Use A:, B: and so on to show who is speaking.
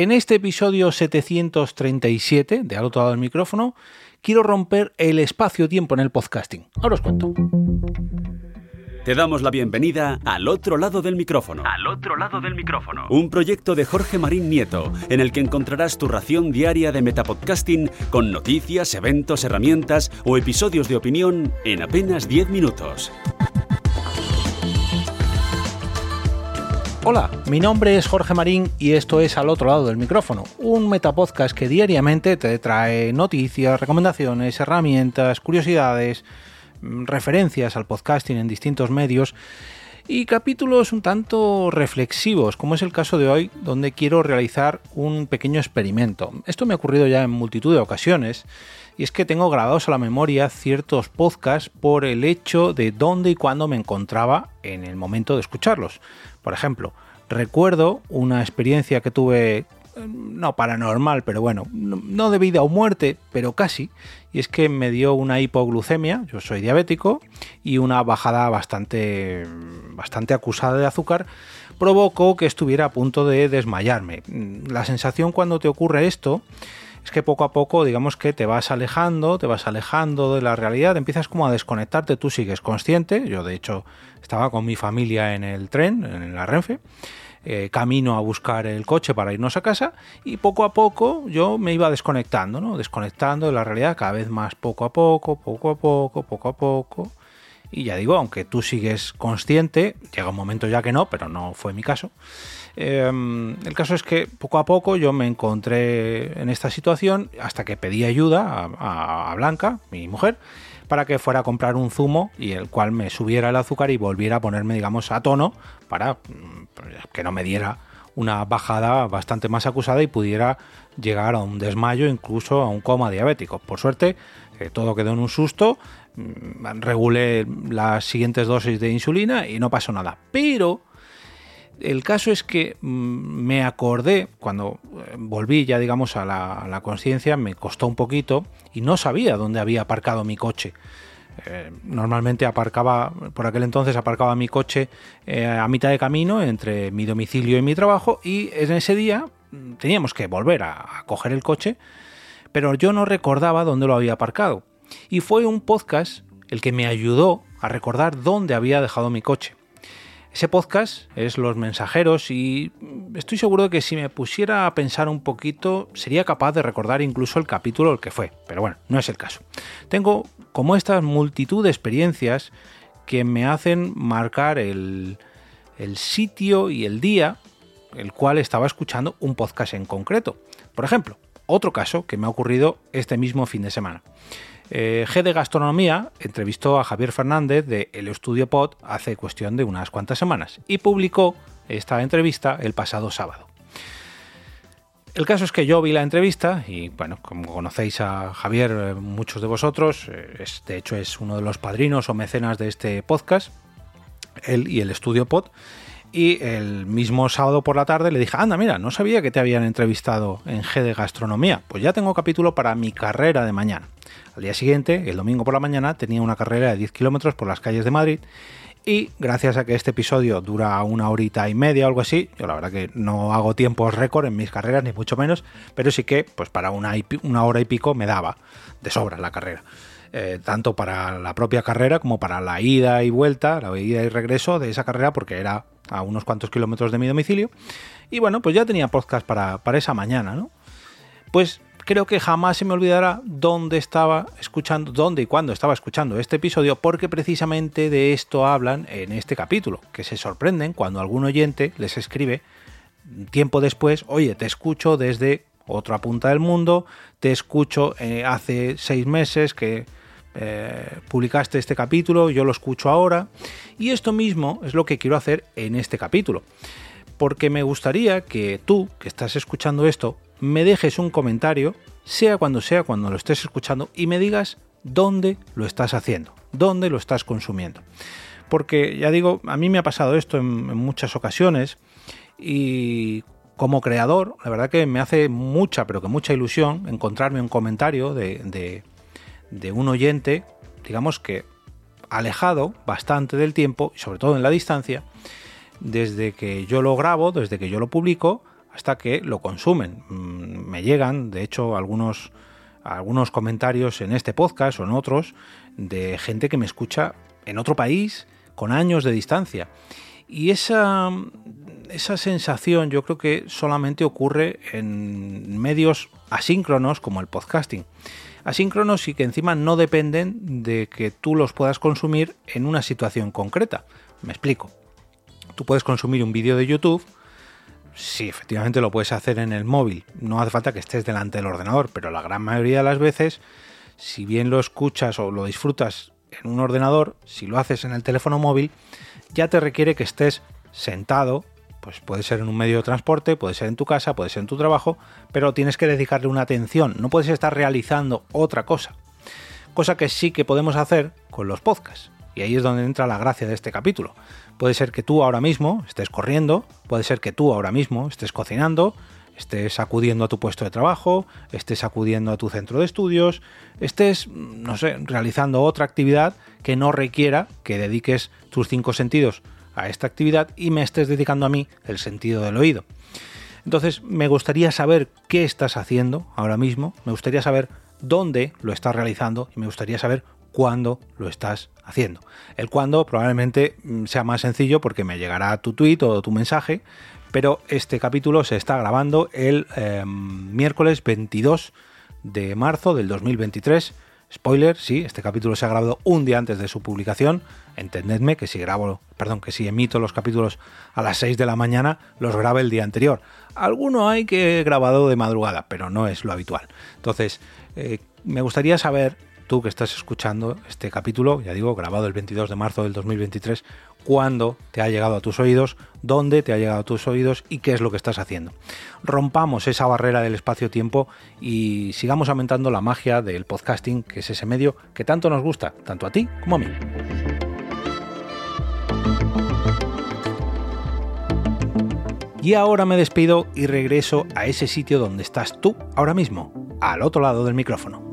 A: En este episodio 737 de Al otro lado del micrófono, quiero romper el espacio-tiempo en el podcasting. Ahora os cuento.
B: Te damos la bienvenida al otro lado del micrófono.
C: Al otro lado del micrófono.
B: Un proyecto de Jorge Marín Nieto, en el que encontrarás tu ración diaria de metapodcasting con noticias, eventos, herramientas o episodios de opinión en apenas 10 minutos.
A: Hola, mi nombre es Jorge Marín y esto es Al otro lado del micrófono, un metapodcast que diariamente te trae noticias, recomendaciones, herramientas, curiosidades, mm, referencias al podcasting en distintos medios y capítulos un tanto reflexivos, como es el caso de hoy, donde quiero realizar un pequeño experimento. Esto me ha ocurrido ya en multitud de ocasiones, y es que tengo grabados a la memoria ciertos podcasts por el hecho de dónde y cuándo me encontraba en el momento de escucharlos. Por ejemplo, recuerdo una experiencia que tuve, no paranormal, pero bueno, no de vida o muerte, pero casi, y es que me dio una hipoglucemia, yo soy diabético, y una bajada bastante, bastante acusada de azúcar, provocó que estuviera a punto de desmayarme. La sensación cuando te ocurre esto es que poco a poco, digamos que te vas alejando, te vas alejando de la realidad, empiezas como a desconectarte, tú sigues consciente, yo de hecho estaba con mi familia en el tren, en la Renfe, eh, camino a buscar el coche para irnos a casa y poco a poco yo me iba desconectando, ¿no? Desconectando de la realidad cada vez más poco a poco, poco a poco, poco a poco. Y ya digo, aunque tú sigues consciente, llega un momento ya que no, pero no fue mi caso. Em, el caso es que poco a poco yo me encontré en esta situación hasta que pedí ayuda a, Blanca, mi mujer, para que fuera a comprar un zumo y el cual me subiera el azúcar y volviera a ponerme, digamos, a tono para mm, que no me diera una bajada bastante más acusada y pudiera llegar a un desmayo, incluso a un coma diabético. Por suerte, eh, todo quedó en un susto, mm, regulé las siguientes dosis de insulina y no pasó nada. Pero el caso es que mm, me acordé, cuando eh, volví ya digamos a la, conciencia, me costó un poquito y no sabía dónde había aparcado mi coche. Eh, normalmente aparcaba, por aquel entonces aparcaba mi coche eh, a mitad de camino entre mi domicilio y mi trabajo y en ese día mm, teníamos que volver a, a coger el coche, pero yo no recordaba dónde lo había aparcado. Y fue un podcast el que me ayudó a recordar dónde había dejado mi coche. Ese podcast es Los Mensajeros y estoy seguro de que si me pusiera a pensar un poquito sería capaz de recordar incluso el capítulo el que fue, pero bueno, no es el caso. Tengo como esta multitud de experiencias que me hacen marcar el, el sitio y el día el cual estaba escuchando un podcast en concreto. Por ejemplo, otro caso que me ha ocurrido este mismo fin de semana. Eh, G de Gastronomía entrevistó a Javier Fernández de El Estudio Pod hace cuestión de unas cuantas semanas y publicó esta entrevista el pasado sábado. El caso es que yo vi la entrevista y, bueno, como conocéis a Javier, eh, muchos de vosotros, eh, de hecho es uno de los padrinos o mecenas de este podcast, él y el Estudio Pod, y el mismo sábado por la tarde le dije, anda, mira, no sabía que te habían entrevistado en G de Gastronomía. Pues ya tengo capítulo para mi carrera de mañana. Al día siguiente, el domingo por la mañana, tenía una carrera de 10 kilómetros por las calles de Madrid. Y gracias a que este episodio dura una horita y media o algo así, yo la verdad que no hago tiempos récord en mis carreras, ni mucho menos, pero sí que pues para una, una hora y pico me daba de sobra la carrera. Eh, tanto para la propia carrera como para la ida y vuelta, la ida y regreso de esa carrera, porque era a unos cuantos kilómetros de mi domicilio. Y bueno, pues ya tenía podcast para, para esa mañana, ¿no? Pues creo que jamás se me olvidará dónde estaba escuchando, dónde y cuándo estaba escuchando este episodio, porque precisamente de esto hablan en este capítulo, que se sorprenden cuando algún oyente les escribe tiempo después, oye, te escucho desde otra punta del mundo, te escucho eh, hace seis meses que eh, publicaste este capítulo, yo lo escucho ahora. Y esto mismo es lo que quiero hacer en este capítulo. Porque me gustaría que tú, que estás escuchando esto, me dejes un comentario, sea cuando sea, cuando lo estés escuchando, y me digas dónde lo estás haciendo, dónde lo estás consumiendo. Porque ya digo, a mí me ha pasado esto en, muchas ocasiones y como creador, la verdad que me hace mucha, pero que mucha ilusión encontrarme un comentario de, de un oyente, digamos que alejado bastante del tiempo, y sobre todo en la distancia, desde que yo lo grabo, desde que yo lo publico, hasta que lo consumen. Mm, me llegan, de hecho, algunos, algunos comentarios en este podcast o en otros de gente que me escucha en otro país con años de distancia. Y esa, esa sensación yo creo que solamente ocurre en medios asíncronos como el podcasting. Asíncronos y que encima no dependen de que tú los puedas consumir en una situación concreta. Me explico. Tú puedes consumir un vídeo de YouTube, sí, efectivamente lo puedes hacer en el móvil, no hace falta que estés delante del ordenador, pero la gran mayoría de las veces, si bien lo escuchas o lo disfrutas en un ordenador, si lo haces en el teléfono móvil, ya te requiere que estés sentado pues puede ser en un medio de transporte, puede ser en tu casa, puede ser en tu trabajo, pero tienes que dedicarle una atención, no puedes estar realizando otra cosa. Cosa que sí que podemos hacer con los podcasts. Y ahí es donde entra la gracia de este capítulo. Puede ser que tú ahora mismo estés corriendo, puede ser que tú ahora mismo estés cocinando, estés acudiendo a tu puesto de trabajo, estés acudiendo a tu centro de estudios, estés, no sé, realizando otra actividad que no requiera que dediques tus cinco sentidos a esta actividad y me estés dedicando a mí el sentido del oído. Entonces me gustaría saber qué estás haciendo ahora mismo, me gustaría saber dónde lo estás realizando y me gustaría saber cuándo lo estás haciendo. El cuándo probablemente mm, sea más sencillo porque me llegará tu tweet o tu mensaje, pero este capítulo se está grabando el em, miércoles 22 de marzo del 2023 Spoiler, sí, este capítulo se ha grabado un día antes de su publicación. Entendedme que si grabo, perdón, que si emito los capítulos a las 6 de la mañana, los grabo el día anterior. Alguno hay que he grabado de madrugada, pero no es lo habitual. Entonces, eh, me gustaría saber, tú que estás escuchando este capítulo, ya digo, grabado el 22 de marzo del 2023, cuándo te ha llegado a tus oídos, dónde te ha llegado a tus oídos y qué es lo que estás haciendo. Rompamos esa barrera del espacio-tiempo y sigamos aumentando la magia del podcasting, que es ese medio que tanto nos gusta, tanto a ti como a mí. Y ahora me despido y regreso a ese sitio donde estás tú ahora mismo, al otro lado del micrófono.